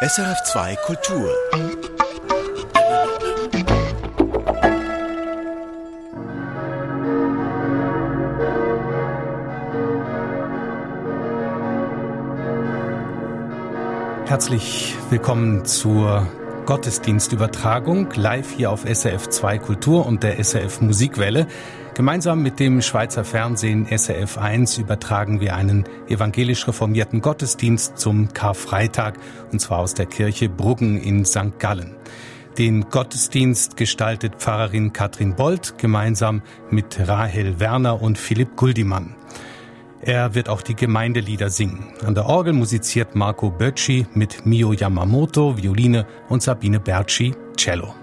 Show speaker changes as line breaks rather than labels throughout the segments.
SRF2 Kultur.
Herzlich willkommen zur Gottesdienstübertragung live hier auf SRF 2 Kultur und der SRF Musikwelle. Gemeinsam mit dem Schweizer Fernsehen SRF 1 übertragen wir einen evangelisch reformierten Gottesdienst zum Karfreitag und zwar aus der Kirche Bruggen in St. Gallen. Den Gottesdienst gestaltet Pfarrerin Katrin Bold gemeinsam mit Rahel Werner und Philipp Guldimann. Er wird auch die Gemeindelieder singen. An der Orgel musiziert Marco Böcci mit Mio Yamamoto, Violine und Sabine Berci, Cello.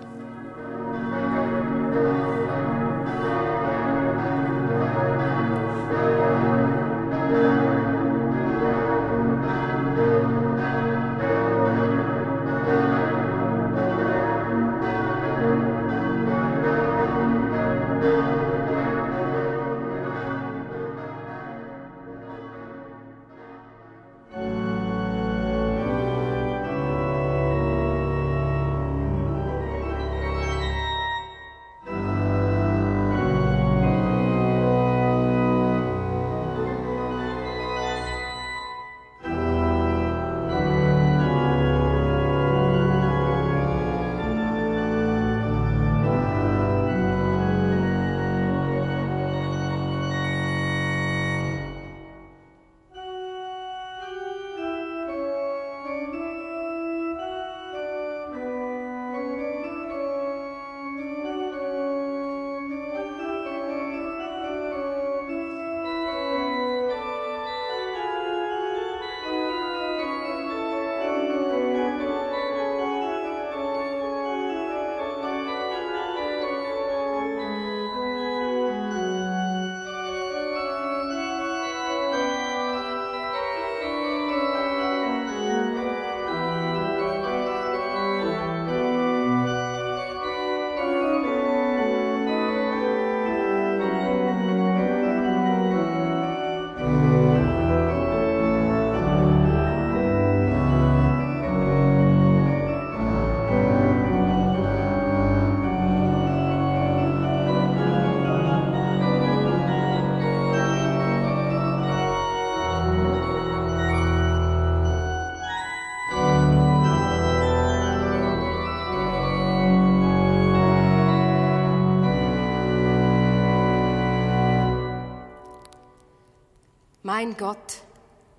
Mein Gott,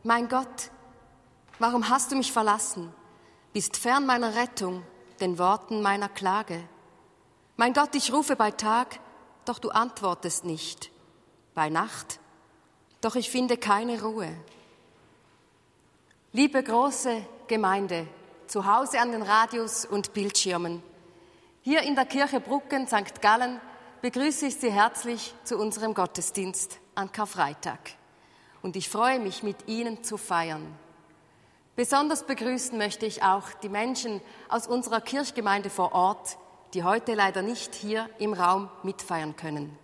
mein Gott, warum hast du mich verlassen? Bist fern meiner Rettung, den Worten meiner Klage. Mein Gott, ich rufe bei Tag, doch du antwortest nicht. Bei Nacht, doch ich finde keine Ruhe. Liebe große Gemeinde, zu Hause an den Radios und Bildschirmen, hier in der Kirche Brucken, St. Gallen, begrüße ich Sie herzlich zu unserem Gottesdienst an Karfreitag und ich freue mich, mit Ihnen zu feiern. Besonders begrüßen möchte ich auch die Menschen aus unserer Kirchgemeinde vor Ort, die heute leider nicht hier im Raum mitfeiern können.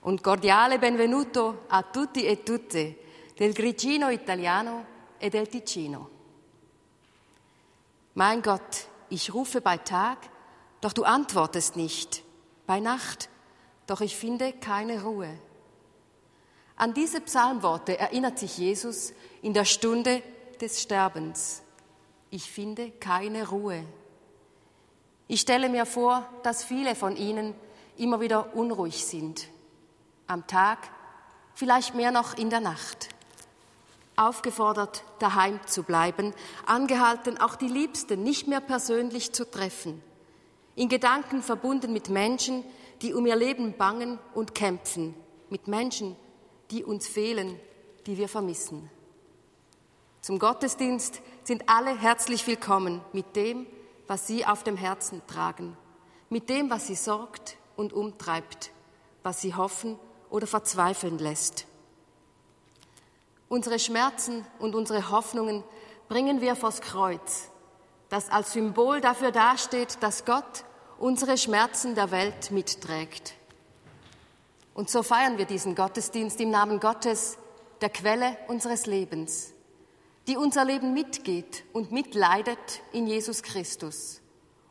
Und cordiale benvenuto a tutti e tutte del Grigino Italiano e del Ticino. Mein Gott, ich rufe bei Tag, doch du antwortest nicht, bei Nacht, doch ich finde keine Ruhe. An diese Psalmworte erinnert sich Jesus in der Stunde des Sterbens. Ich finde keine Ruhe. Ich stelle mir vor, dass viele von Ihnen immer wieder unruhig sind. Am Tag, vielleicht mehr noch in der Nacht. Aufgefordert, daheim zu bleiben, angehalten, auch die Liebsten nicht mehr persönlich zu treffen. In Gedanken verbunden mit Menschen, die um ihr Leben bangen und kämpfen, mit Menschen, die uns fehlen, die wir vermissen. Zum Gottesdienst sind alle herzlich willkommen mit dem, was sie auf dem Herzen tragen, mit dem, was sie sorgt und umtreibt, was sie hoffen oder verzweifeln lässt. Unsere Schmerzen und unsere Hoffnungen bringen wir vors Kreuz, das als Symbol dafür dasteht, dass Gott unsere Schmerzen der Welt mitträgt. Und so feiern wir diesen Gottesdienst im Namen Gottes, der Quelle unseres Lebens. die unser Leben mitgeht und mitleidet in Jesus Christus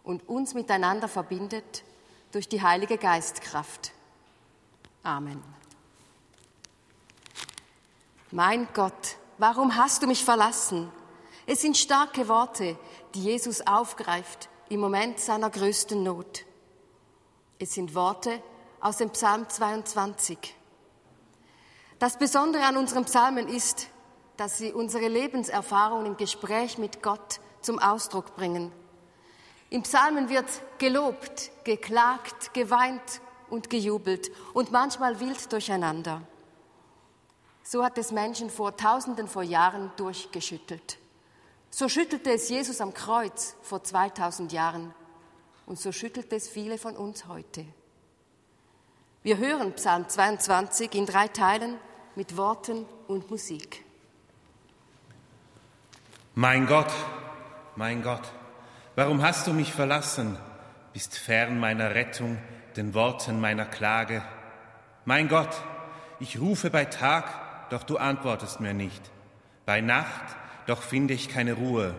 und uns miteinander verbindet durch die Heilige Geistkraft. Amen. Mein Gott, warum hast du mich verlassen? Es sind starke Worte, die Jesus aufgreift im Moment seiner größten Not. Es sind Worte aus dem Psalm 22. Das Besondere an unseren Psalmen ist, dass sie unsere Lebenserfahrung im Gespräch mit Gott zum Ausdruck bringen. Im Psalmen wird gelobt, geklagt, geweint und gejubelt und manchmal wild durcheinander. So hat es Menschen vor Tausenden vor Jahren durchgeschüttelt. So schüttelte es Jesus am Kreuz vor 2000 Jahren und so schüttelt es viele von uns heute. Wir hören Psalm 22 in drei Teilen mit Worten und Musik.
Mein Gott, mein Gott, warum hast du mich verlassen, bist fern meiner Rettung, den Worten meiner Klage? Mein Gott, ich rufe bei Tag, doch du antwortest mir nicht, bei Nacht, doch finde ich keine Ruhe.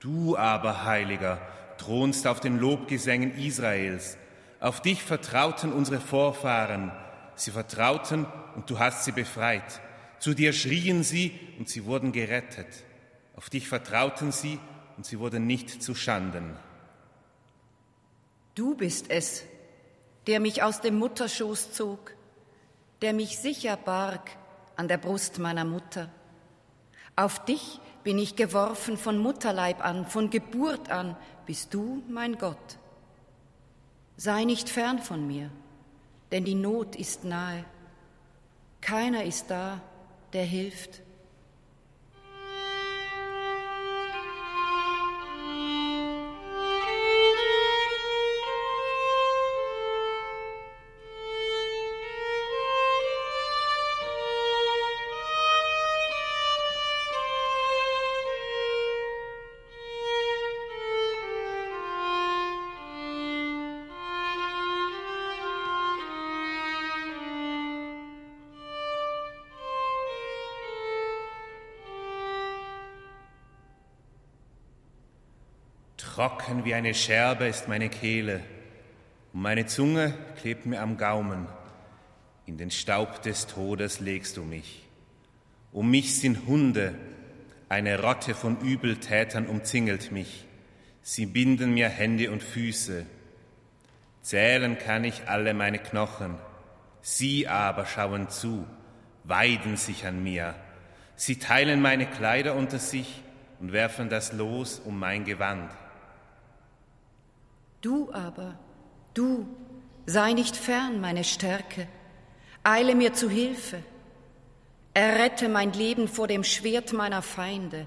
Du aber, Heiliger, thronst auf den Lobgesängen Israels, auf dich vertrauten unsere Vorfahren, sie vertrauten und du hast sie befreit. Zu dir schrien sie und sie wurden gerettet. Auf dich vertrauten sie und sie wurden nicht zu Schanden.
Du bist es, der mich aus dem Mutterschoß zog, der mich sicher barg an der Brust meiner Mutter. Auf dich bin ich geworfen von Mutterleib an, von Geburt an, bist du mein Gott. Sei nicht fern von mir, denn die Not ist nahe. Keiner ist da, der hilft.
Trocken wie eine Scherbe ist meine Kehle, und meine Zunge klebt mir am Gaumen. In den Staub des Todes legst du mich. Um mich sind Hunde, eine Rotte von Übeltätern umzingelt mich. Sie binden mir Hände und Füße. Zählen kann ich alle meine Knochen. Sie aber schauen zu, weiden sich an mir. Sie teilen meine Kleider unter sich und werfen das Los um mein Gewand.
Du aber, du, sei nicht fern, meine Stärke, eile mir zu Hilfe, errette mein Leben vor dem Schwert meiner Feinde,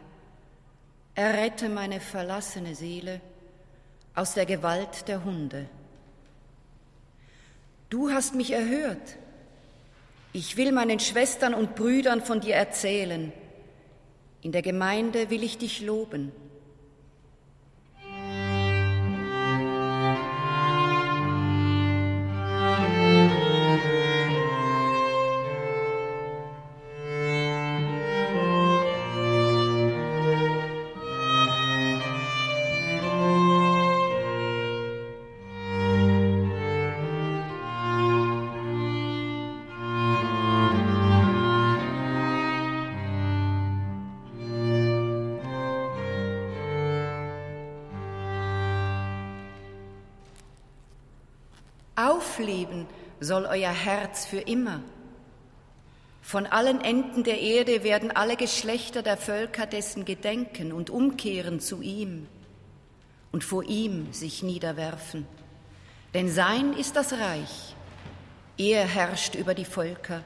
errette meine verlassene Seele aus der Gewalt der Hunde. Du hast mich erhört. Ich will meinen Schwestern und Brüdern von dir erzählen. In der Gemeinde will ich dich loben. Soll euer Herz für immer. Von allen Enden der Erde werden alle Geschlechter der Völker dessen gedenken und umkehren zu ihm und vor ihm sich niederwerfen. Denn sein ist das Reich, er herrscht über die Völker.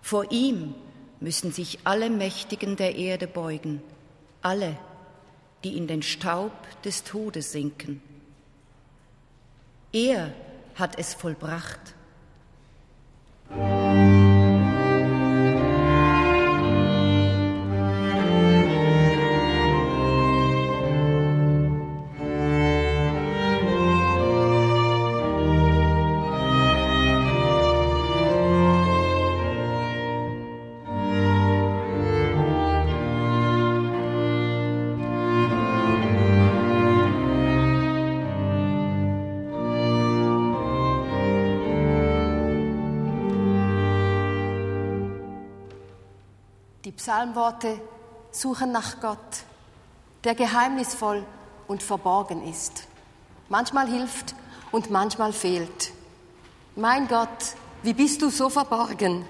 Vor ihm müssen sich alle Mächtigen der Erde beugen, alle, die in den Staub des Todes sinken. Er hat es vollbracht.
Música Psalmworte suchen nach Gott, der geheimnisvoll und verborgen ist. Manchmal hilft und manchmal fehlt. Mein Gott, wie bist du so verborgen?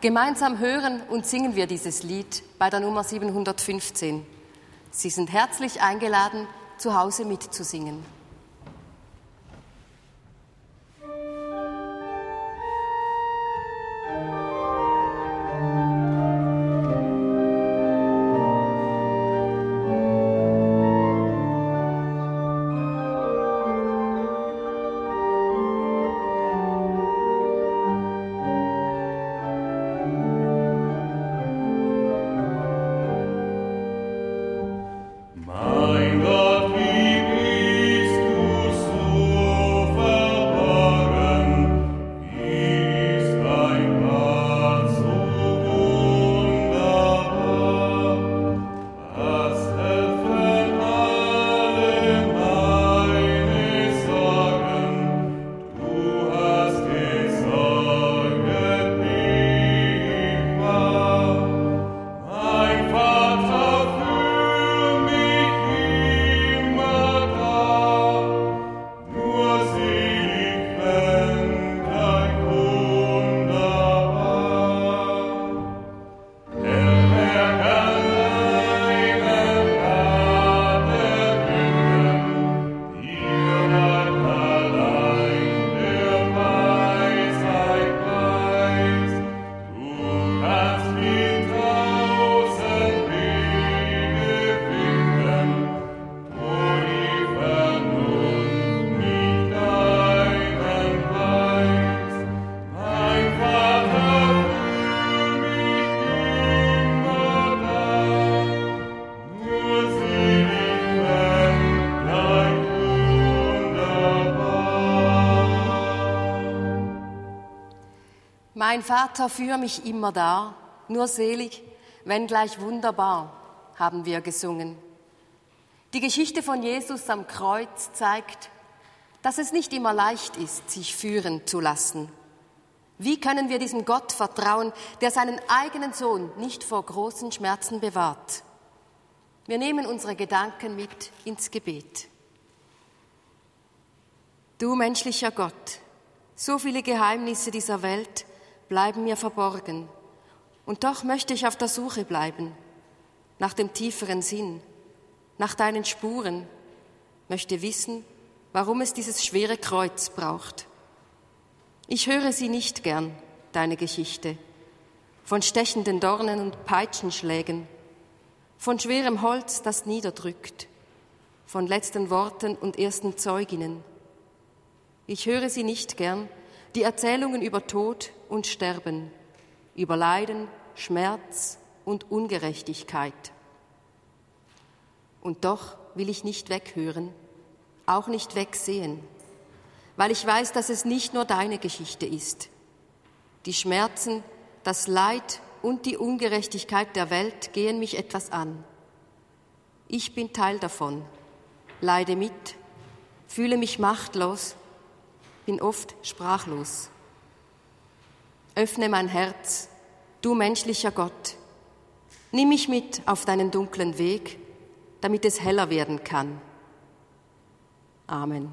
Gemeinsam hören und singen wir dieses Lied bei der Nummer 715. Sie sind herzlich eingeladen, zu Hause mitzusingen. Mein Vater führe mich immer da, nur selig, wenn gleich wunderbar, haben wir gesungen. Die Geschichte von Jesus am Kreuz zeigt, dass es nicht immer leicht ist, sich führen zu lassen. Wie können wir diesem Gott vertrauen, der seinen eigenen Sohn nicht vor großen Schmerzen bewahrt? Wir nehmen unsere Gedanken mit ins Gebet. Du menschlicher Gott, so viele Geheimnisse dieser Welt bleiben mir verborgen. Und doch möchte ich auf der Suche bleiben, nach dem tieferen Sinn, nach deinen Spuren, möchte wissen, warum es dieses schwere Kreuz braucht. Ich höre sie nicht gern, deine Geschichte, von stechenden Dornen und Peitschenschlägen, von schwerem Holz, das niederdrückt, von letzten Worten und ersten Zeuginnen. Ich höre sie nicht gern, die Erzählungen über Tod und Sterben, über Leiden, Schmerz und Ungerechtigkeit. Und doch will ich nicht weghören, auch nicht wegsehen, weil ich weiß, dass es nicht nur deine Geschichte ist. Die Schmerzen, das Leid und die Ungerechtigkeit der Welt gehen mich etwas an. Ich bin Teil davon, leide mit, fühle mich machtlos bin oft sprachlos. Öffne mein Herz, du menschlicher Gott. Nimm mich mit auf deinen dunklen Weg, damit es heller werden kann. Amen.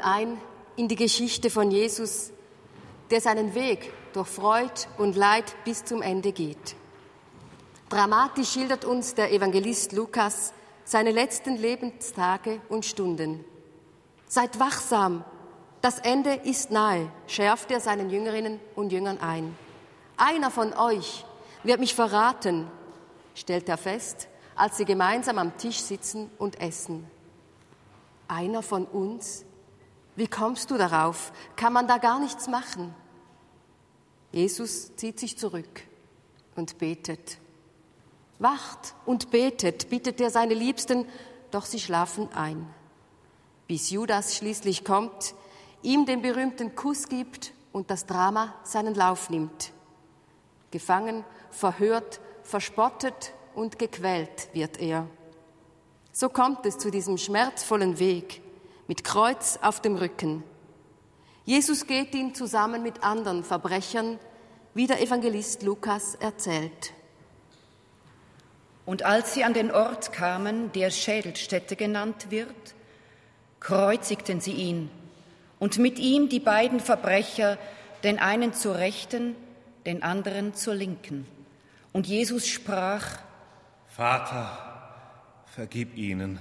Ein in die Geschichte von Jesus, der seinen Weg durch Freud und Leid bis zum Ende geht. Dramatisch schildert uns der Evangelist Lukas seine letzten Lebenstage und Stunden. Seid wachsam, das Ende ist nahe, schärft er seinen Jüngerinnen und Jüngern ein. Einer von euch wird mich verraten, stellt er fest, als sie gemeinsam am Tisch sitzen und essen. Einer von uns? Wie kommst du darauf? Kann man da gar nichts machen? Jesus zieht sich zurück und betet. Wacht und betet, bittet er seine Liebsten, doch sie schlafen ein. Bis Judas schließlich kommt, ihm den berühmten Kuss gibt und das Drama seinen Lauf nimmt. Gefangen, verhört, verspottet und gequält wird er. So kommt es zu diesem schmerzvollen Weg mit Kreuz auf dem Rücken. Jesus geht ihn zusammen mit anderen Verbrechern, wie der Evangelist Lukas erzählt.
Und als sie an den Ort kamen, der Schädelstätte genannt wird, kreuzigten sie ihn und mit ihm die beiden Verbrecher, den einen zur Rechten, den anderen zur Linken. Und Jesus sprach,
Vater, vergib ihnen,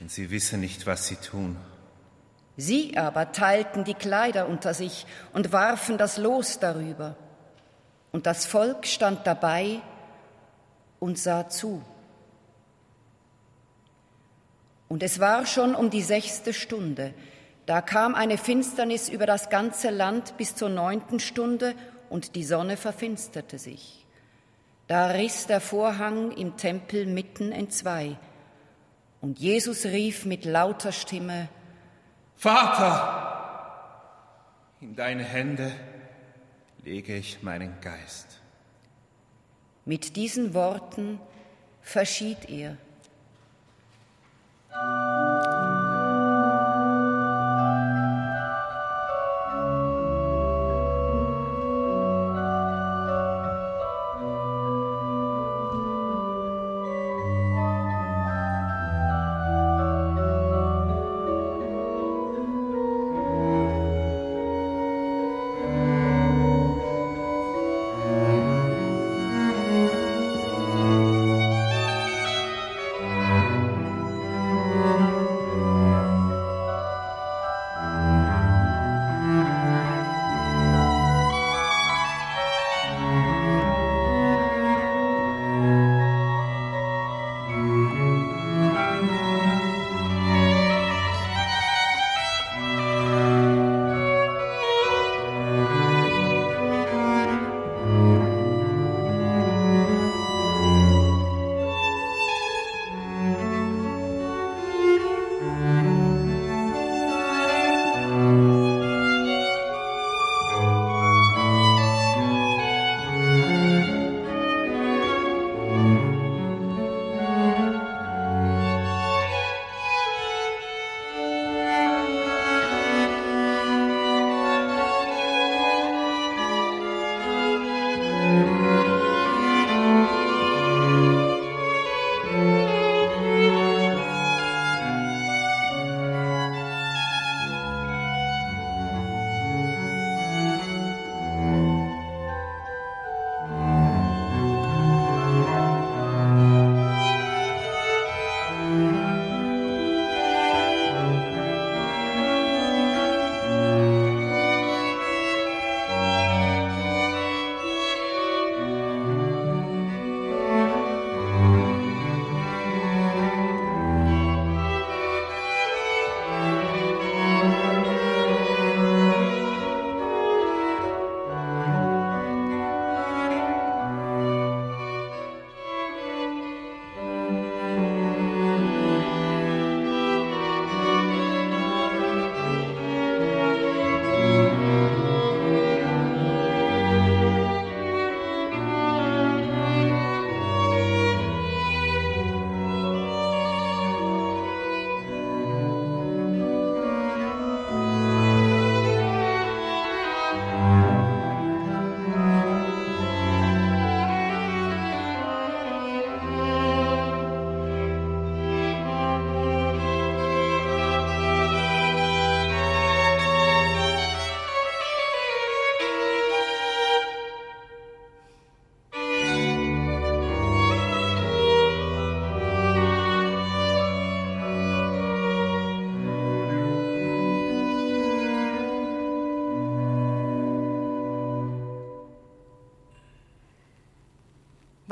denn sie wissen nicht, was sie tun.
Sie aber teilten die Kleider unter sich und warfen das Los darüber. Und das Volk stand dabei und sah zu. Und es war schon um die sechste Stunde. Da kam eine Finsternis über das ganze Land bis zur neunten Stunde und die Sonne verfinsterte sich. Da riss der Vorhang im Tempel mitten entzwei. Und Jesus rief mit lauter Stimme,
Vater, in deine Hände lege ich meinen Geist.
Mit diesen Worten verschied er.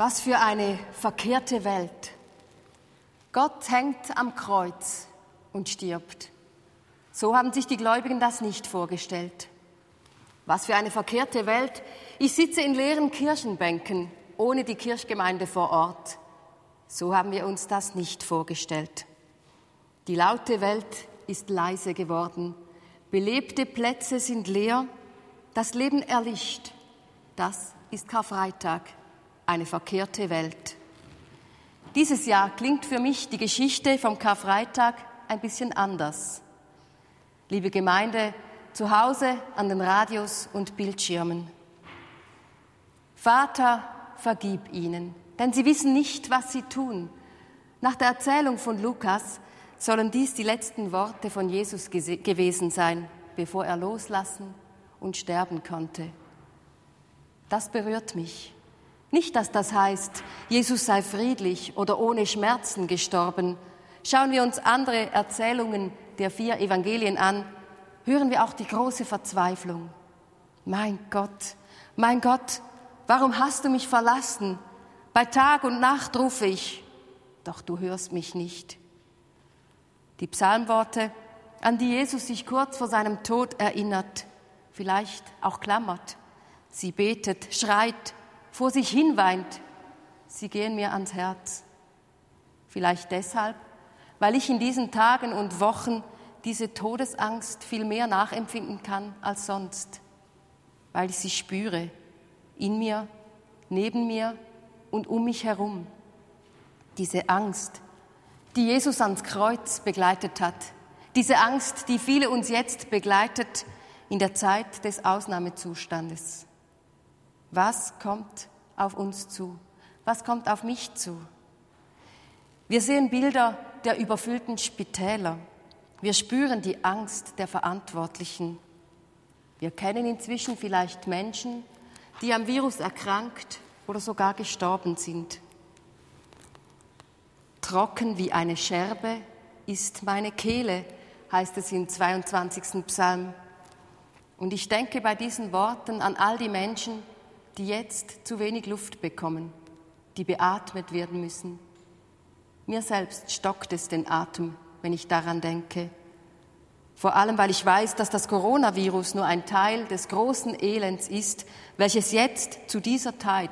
Was für eine verkehrte Welt. Gott hängt am Kreuz und stirbt. So haben sich die Gläubigen das nicht vorgestellt. Was für eine verkehrte Welt. Ich sitze in leeren Kirchenbänken ohne die Kirchgemeinde vor Ort. So haben wir uns das nicht vorgestellt. Die laute Welt ist leise geworden. Belebte Plätze sind leer. Das Leben erlischt. Das ist Karfreitag eine verkehrte Welt. Dieses Jahr klingt für mich die Geschichte vom Karfreitag ein bisschen anders. Liebe Gemeinde, zu Hause an den Radios und Bildschirmen. Vater, vergib ihnen, denn sie wissen nicht, was sie tun. Nach der Erzählung von Lukas sollen dies die letzten Worte von Jesus gewesen sein, bevor er loslassen und sterben konnte. Das berührt mich. Nicht, dass das heißt, Jesus sei friedlich oder ohne Schmerzen gestorben. Schauen wir uns andere Erzählungen der vier Evangelien an, hören wir auch die große Verzweiflung. Mein Gott, mein Gott, warum hast du mich verlassen? Bei Tag und Nacht rufe ich, doch du hörst mich nicht. Die Psalmworte, an die Jesus sich kurz vor seinem Tod erinnert, vielleicht auch klammert. Sie betet, schreit, vor sich hin weint, sie gehen mir ans Herz. Vielleicht deshalb, weil ich in diesen Tagen und Wochen diese Todesangst viel mehr nachempfinden kann als sonst, weil ich sie spüre, in mir, neben mir und um mich herum. Diese Angst, die Jesus ans Kreuz begleitet hat, diese Angst, die viele uns jetzt begleitet in der Zeit des Ausnahmezustandes. Was kommt auf uns zu? Was kommt auf mich zu? Wir sehen Bilder der überfüllten Spitäler. Wir spüren die Angst der Verantwortlichen. Wir kennen inzwischen vielleicht Menschen, die am Virus erkrankt oder sogar gestorben sind. Trocken wie eine Scherbe ist meine Kehle, heißt es im 22. Psalm. Und ich denke bei diesen Worten an all die Menschen, die jetzt zu wenig Luft bekommen, die beatmet werden müssen. Mir selbst stockt es den Atem, wenn ich daran denke. Vor allem, weil ich weiß, dass das Coronavirus nur ein Teil des großen Elends ist, welches jetzt zu dieser Zeit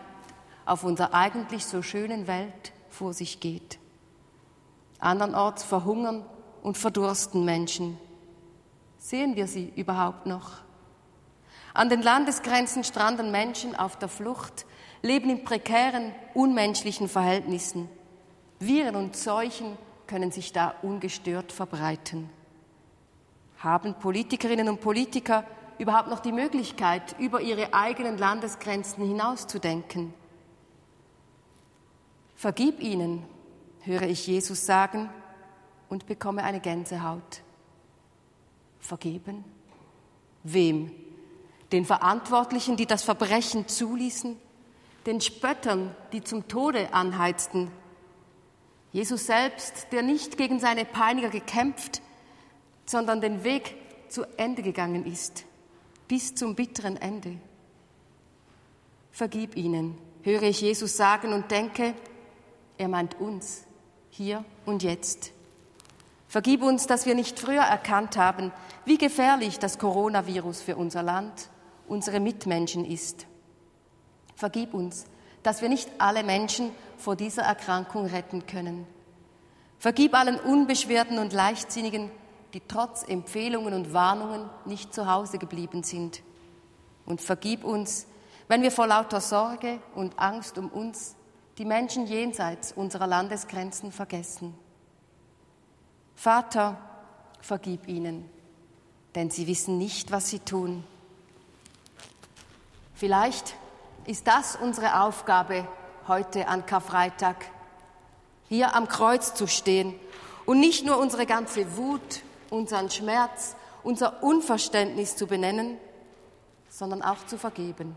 auf unserer eigentlich so schönen Welt vor sich geht. Andernorts verhungern und verdursten Menschen. Sehen wir sie überhaupt noch? An den Landesgrenzen stranden Menschen auf der Flucht, leben in prekären, unmenschlichen Verhältnissen. Viren und Seuchen können sich da ungestört verbreiten. Haben Politikerinnen und Politiker überhaupt noch die Möglichkeit, über ihre eigenen Landesgrenzen hinauszudenken? Vergib ihnen, höre ich Jesus sagen und bekomme eine Gänsehaut. Vergeben? Wem? Den Verantwortlichen, die das Verbrechen zuließen, den Spöttern, die zum Tode anheizten. Jesus selbst, der nicht gegen seine Peiniger gekämpft, sondern den Weg zu Ende gegangen ist, bis zum bitteren Ende. Vergib ihnen, höre ich Jesus sagen und denke, er meint uns, hier und jetzt. Vergib uns, dass wir nicht früher erkannt haben, wie gefährlich das Coronavirus für unser Land unsere Mitmenschen ist. Vergib uns, dass wir nicht alle Menschen vor dieser Erkrankung retten können. Vergib allen Unbeschwerten und Leichtsinnigen, die trotz Empfehlungen und Warnungen nicht zu Hause geblieben sind. Und vergib uns, wenn wir vor lauter Sorge und Angst um uns die Menschen jenseits unserer Landesgrenzen vergessen. Vater, vergib ihnen, denn sie wissen nicht, was sie tun. Vielleicht ist das unsere Aufgabe heute an Karfreitag, hier am Kreuz zu stehen und nicht nur unsere ganze Wut, unseren Schmerz, unser Unverständnis zu benennen, sondern auch zu vergeben.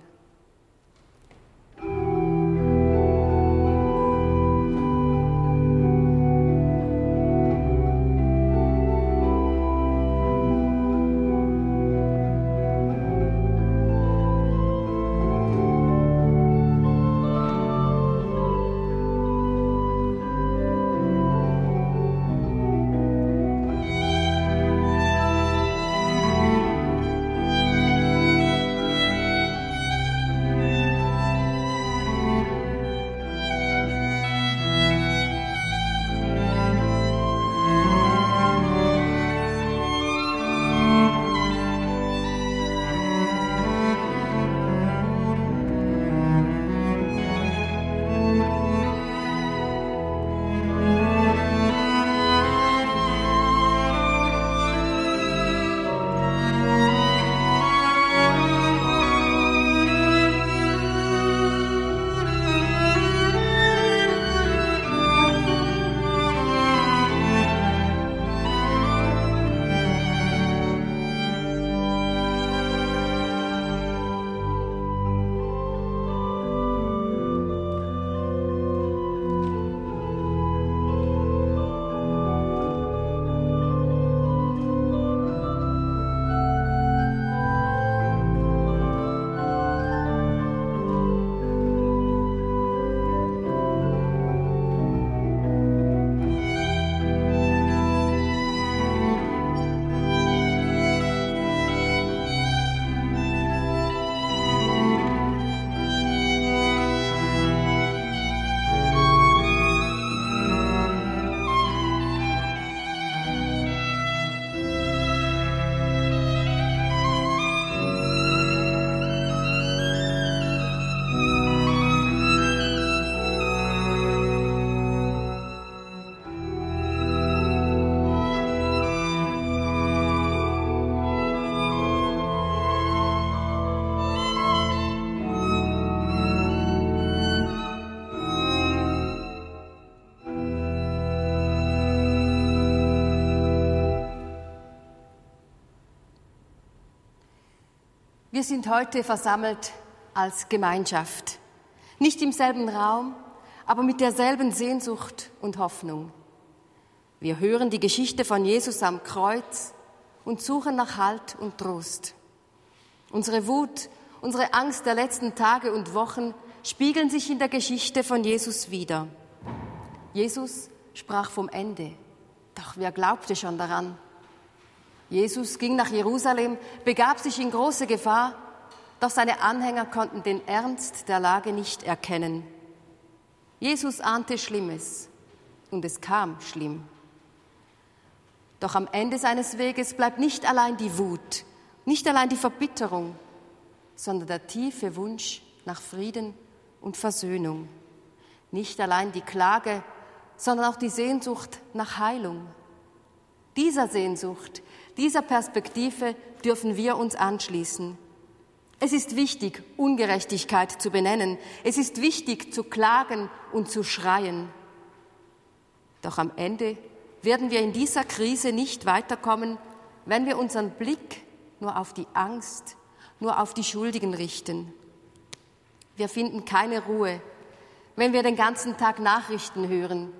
Wir sind heute versammelt als Gemeinschaft, nicht im selben Raum, aber mit derselben Sehnsucht und Hoffnung. Wir hören die Geschichte von Jesus am Kreuz und suchen nach Halt und Trost. Unsere Wut, unsere Angst der letzten Tage und Wochen spiegeln sich in der Geschichte von Jesus wider. Jesus sprach vom Ende, doch wer glaubte schon daran? Jesus ging nach Jerusalem, begab sich in große Gefahr, doch seine Anhänger konnten den Ernst der Lage nicht erkennen. Jesus ahnte Schlimmes und es kam schlimm. Doch am Ende seines Weges bleibt nicht allein die Wut, nicht allein die Verbitterung, sondern der tiefe Wunsch nach Frieden und Versöhnung. Nicht allein die Klage, sondern auch die Sehnsucht nach Heilung. Dieser Sehnsucht, dieser Perspektive dürfen wir uns anschließen. Es ist wichtig, Ungerechtigkeit zu benennen. Es ist wichtig, zu klagen und zu schreien. Doch am Ende werden wir in dieser Krise nicht weiterkommen, wenn wir unseren Blick nur auf die Angst, nur auf die Schuldigen richten. Wir finden keine Ruhe, wenn wir den ganzen Tag Nachrichten hören.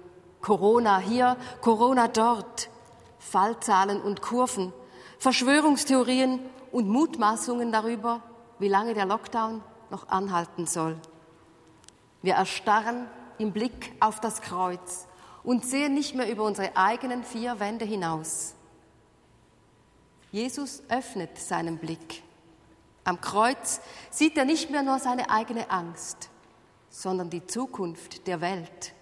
Corona hier, Corona dort, Fallzahlen und Kurven, Verschwörungstheorien und Mutmaßungen darüber, wie lange der Lockdown noch anhalten soll. Wir erstarren im Blick auf das Kreuz und sehen nicht mehr über unsere eigenen vier Wände hinaus. Jesus öffnet seinen Blick. Am Kreuz sieht er nicht mehr nur seine eigene Angst, sondern die Zukunft der Welt.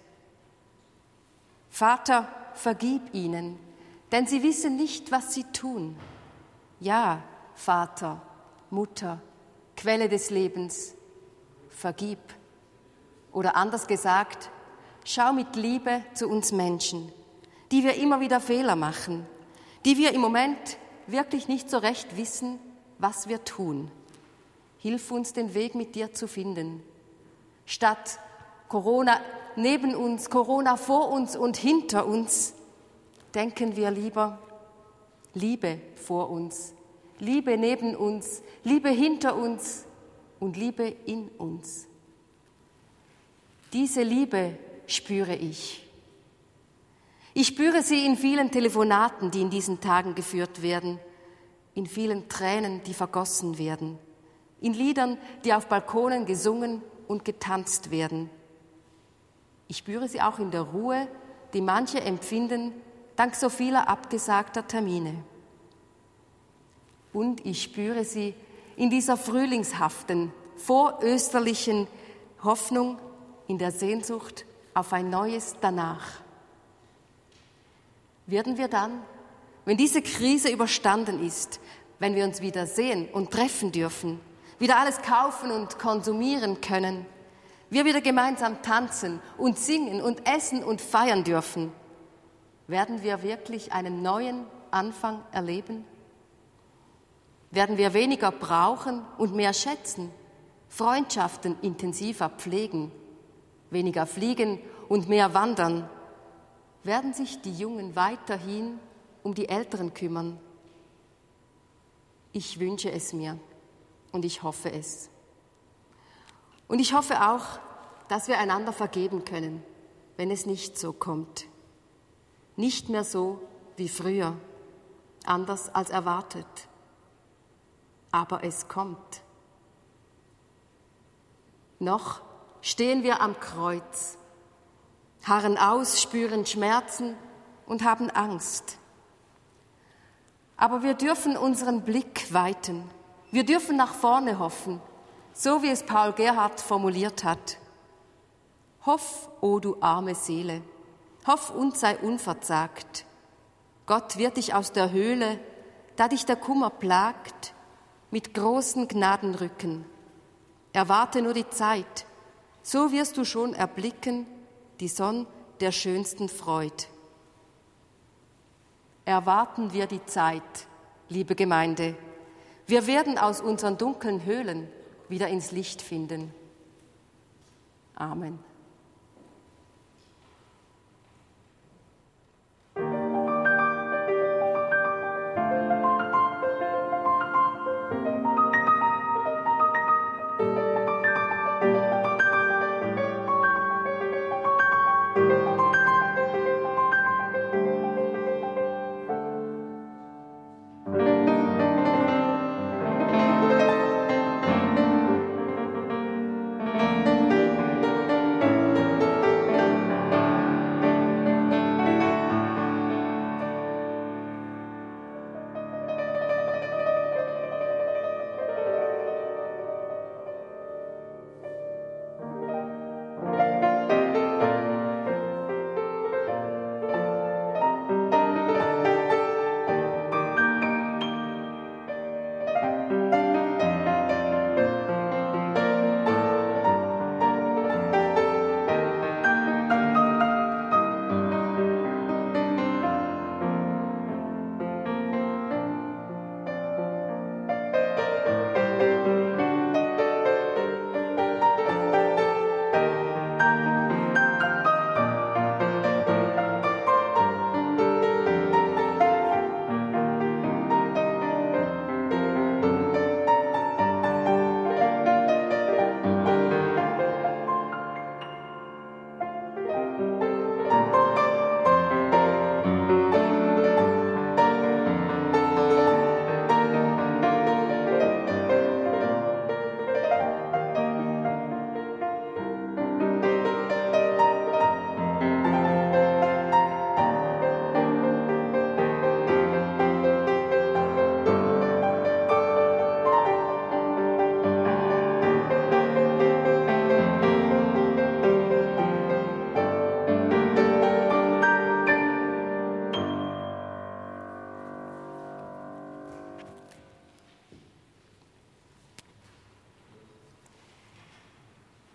Vater, vergib ihnen, denn sie wissen nicht, was sie tun. Ja, Vater, Mutter, Quelle des Lebens, vergib. Oder anders gesagt, schau mit Liebe zu uns Menschen, die wir immer wieder Fehler machen, die wir im Moment wirklich nicht so recht wissen, was wir tun. Hilf uns, den Weg mit dir zu finden. Statt Corona neben uns, Corona vor uns und hinter uns, denken wir lieber Liebe vor uns, Liebe neben uns, Liebe hinter uns und Liebe in uns. Diese Liebe spüre ich. Ich spüre sie in vielen Telefonaten, die in diesen Tagen geführt werden, in vielen Tränen, die vergossen werden, in Liedern, die auf Balkonen gesungen und getanzt werden. Ich spüre sie auch in der Ruhe, die manche empfinden, dank so vieler abgesagter Termine. Und ich spüre sie in dieser frühlingshaften, vorösterlichen Hoffnung, in der Sehnsucht auf ein neues Danach. Werden wir dann, wenn diese Krise überstanden ist, wenn wir uns wieder sehen und treffen dürfen, wieder alles kaufen und konsumieren können, wir wieder gemeinsam tanzen und singen und essen und feiern dürfen, werden wir wirklich einen neuen Anfang erleben? Werden wir weniger brauchen und mehr schätzen, Freundschaften intensiver pflegen, weniger fliegen und mehr wandern? Werden sich die Jungen weiterhin um die Älteren kümmern? Ich wünsche es mir und ich hoffe es. Und ich hoffe auch, dass wir einander vergeben können, wenn es nicht so kommt. Nicht mehr so wie früher, anders als erwartet. Aber es kommt. Noch stehen wir am Kreuz, harren aus, spüren Schmerzen und haben Angst. Aber wir dürfen unseren Blick weiten. Wir dürfen nach vorne hoffen so wie es Paul Gerhard formuliert hat. Hoff, o oh du arme Seele, hoff und sei unverzagt. Gott wird dich aus der Höhle, da dich der Kummer plagt, mit großen Gnaden rücken. Erwarte nur die Zeit, so wirst du schon erblicken die Sonne der schönsten Freud. Erwarten wir die Zeit, liebe Gemeinde. Wir werden aus unseren dunklen Höhlen wieder ins Licht finden. Amen.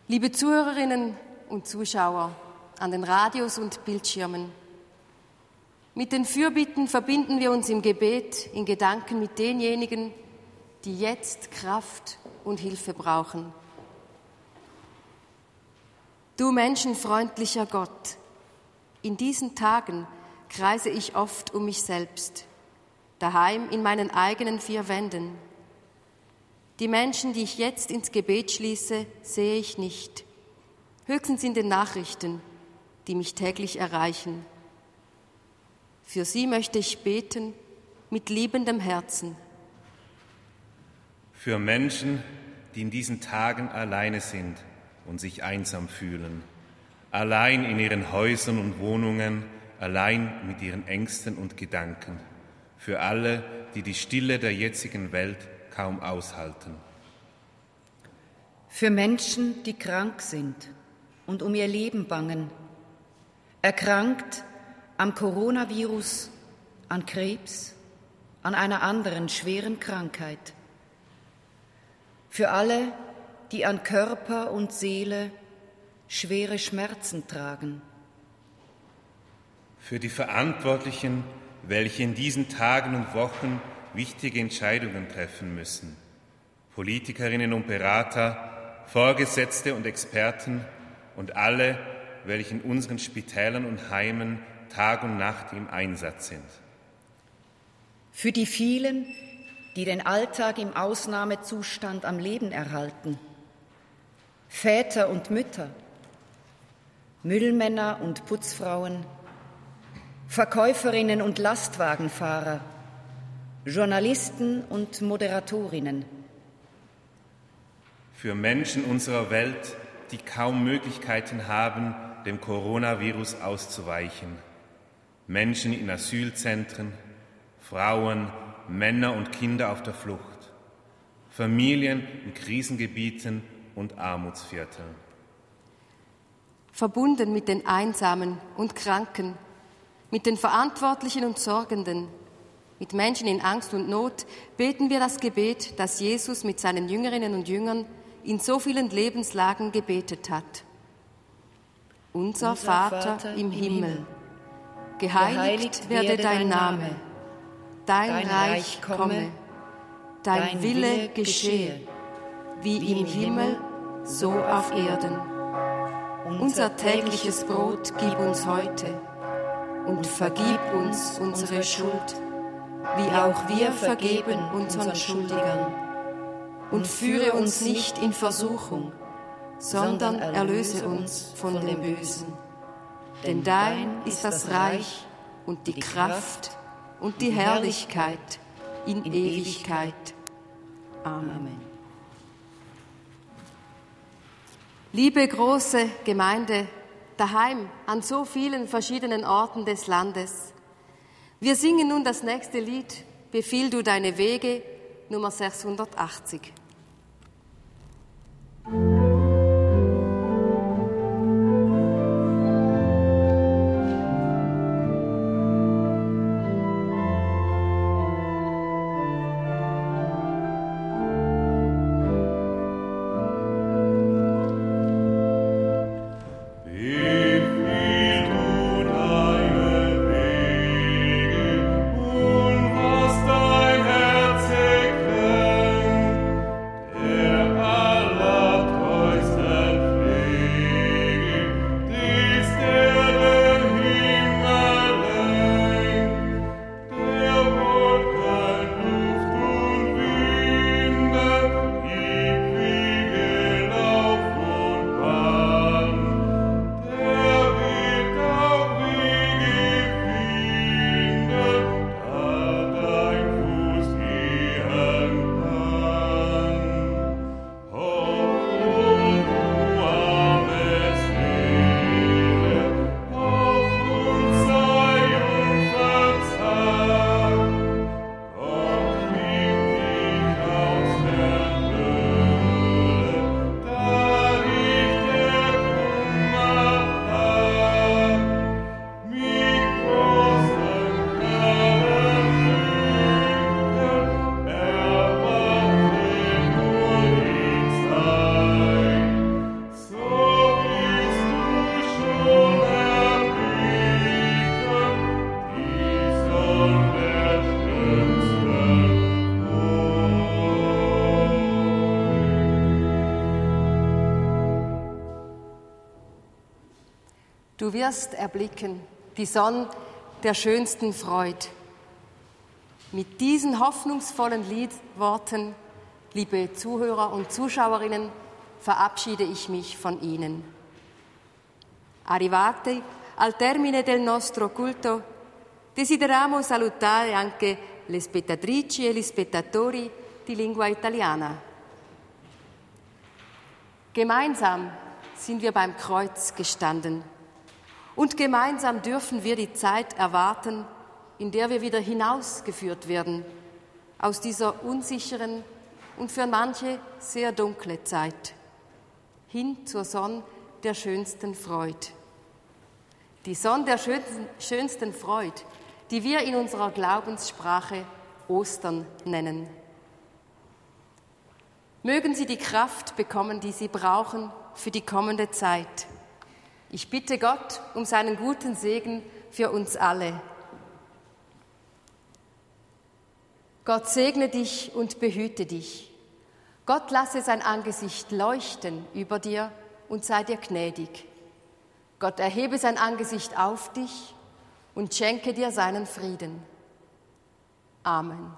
Liebe Zuhörerinnen und Zuschauer an den Radios und Bildschirmen, mit den Fürbitten verbinden wir uns im Gebet in Gedanken mit denjenigen, die jetzt Kraft und Hilfe brauchen. Du menschenfreundlicher Gott, in diesen Tagen kreise ich oft um mich selbst, daheim in meinen eigenen vier Wänden. Die Menschen, die ich jetzt ins Gebet schließe, sehe ich nicht, höchstens in den Nachrichten, die mich täglich erreichen. Für sie möchte ich beten mit liebendem Herzen.
Für Menschen, die in diesen Tagen alleine sind und sich einsam fühlen, allein in ihren Häusern und Wohnungen, allein mit ihren Ängsten und Gedanken. Für alle, die die Stille der jetzigen Welt kaum aushalten.
Für Menschen, die krank sind und um ihr Leben bangen, erkrankt am Coronavirus, an Krebs, an einer anderen schweren Krankheit. Für alle, die an Körper und Seele schwere Schmerzen tragen.
Für die Verantwortlichen, welche in diesen Tagen und Wochen wichtige Entscheidungen treffen müssen. Politikerinnen und Berater, Vorgesetzte und Experten und alle, welche in unseren Spitälern und Heimen Tag und Nacht im Einsatz sind.
Für die vielen, die den Alltag im Ausnahmezustand am Leben erhalten. Väter und Mütter, Müllmänner und Putzfrauen, Verkäuferinnen und Lastwagenfahrer, Journalisten und Moderatorinnen.
Für Menschen unserer Welt, die kaum Möglichkeiten haben, dem Coronavirus auszuweichen. Menschen in Asylzentren, Frauen, Männer und Kinder auf der Flucht, Familien in Krisengebieten und Armutsvierteln.
Verbunden mit den Einsamen und Kranken, mit den Verantwortlichen und Sorgenden, mit Menschen in Angst und Not beten wir das Gebet, das Jesus mit seinen Jüngerinnen und Jüngern in so vielen Lebenslagen gebetet hat. Unser, Unser Vater, Vater, im Himmel. Himmel. geheiligt werde dein Name, dein Reich komme, dein Wille geschehe, wie im Himmel, so auf Erden. Unser tägliches Brot gib uns heute und vergib uns unsere Schuld, wie auch wir vergeben unseren Schuldigern. Und führe uns nicht in Versuchung, sondern erlöse uns von dem Bösen. Denn dein ist das Reich und die Kraft und die Herrlichkeit in Ewigkeit. Amen. Liebe große Gemeinde, daheim an so vielen verschiedenen Orten des Landes. Wir singen nun das nächste Lied, Befiehl du deine Wege, Nummer 680. wirst erblicken die Sonne der schönsten Freud. Mit diesen hoffnungsvollen Liedworten, liebe Zuhörer und Zuschauerinnen, verabschiede ich mich von Ihnen. Arrivati al termine del nostro culto, desideriamo salutare anche le spettatrici e gli spettatori di lingua italiana. Gemeinsam sind wir beim Kreuz gestanden und gemeinsam dürfen wir die Zeit erwarten, in der wir wieder hinausgeführt werden aus dieser unsicheren und für manche sehr dunkle Zeit hin zur Sonne der schönsten Freud. Die Sonne der schönsten Freud, die wir in unserer Glaubenssprache Ostern nennen. Mögen Sie die Kraft bekommen, die Sie brauchen für die kommende Zeit. Ich bitte Gott um seinen guten Segen für uns alle. Gott segne dich und behüte dich. Gott lasse sein Angesicht leuchten über dir und sei dir gnädig. Gott erhebe sein Angesicht auf dich und schenke dir seinen Frieden. Amen.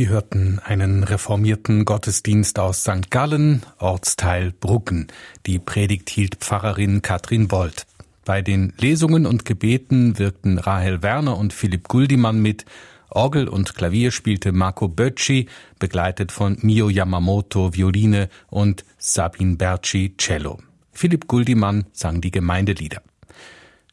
Wir hörten einen reformierten Gottesdienst aus St. Gallen, Ortsteil Bruggen. Die Predigt hielt Pfarrerin Katrin Wold. Bei den Lesungen und Gebeten wirkten Rahel Werner und Philipp Guldimann mit. Orgel und Klavier spielte Marco Böcci, begleitet von Mio Yamamoto Violine und Sabin Berci Cello. Philipp Guldimann sang die Gemeindelieder.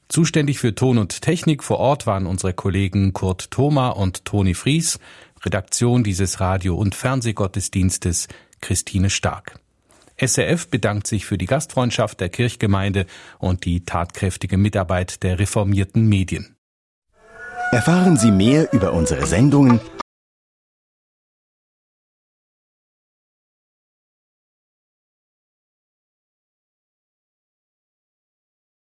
Zuständig für Ton und Technik vor Ort waren unsere Kollegen Kurt Thoma und Toni Fries. Redaktion dieses Radio- und Fernsehgottesdienstes Christine Stark. SRF bedankt sich für die Gastfreundschaft der Kirchgemeinde und die tatkräftige Mitarbeit der reformierten Medien.
Erfahren Sie mehr über unsere Sendungen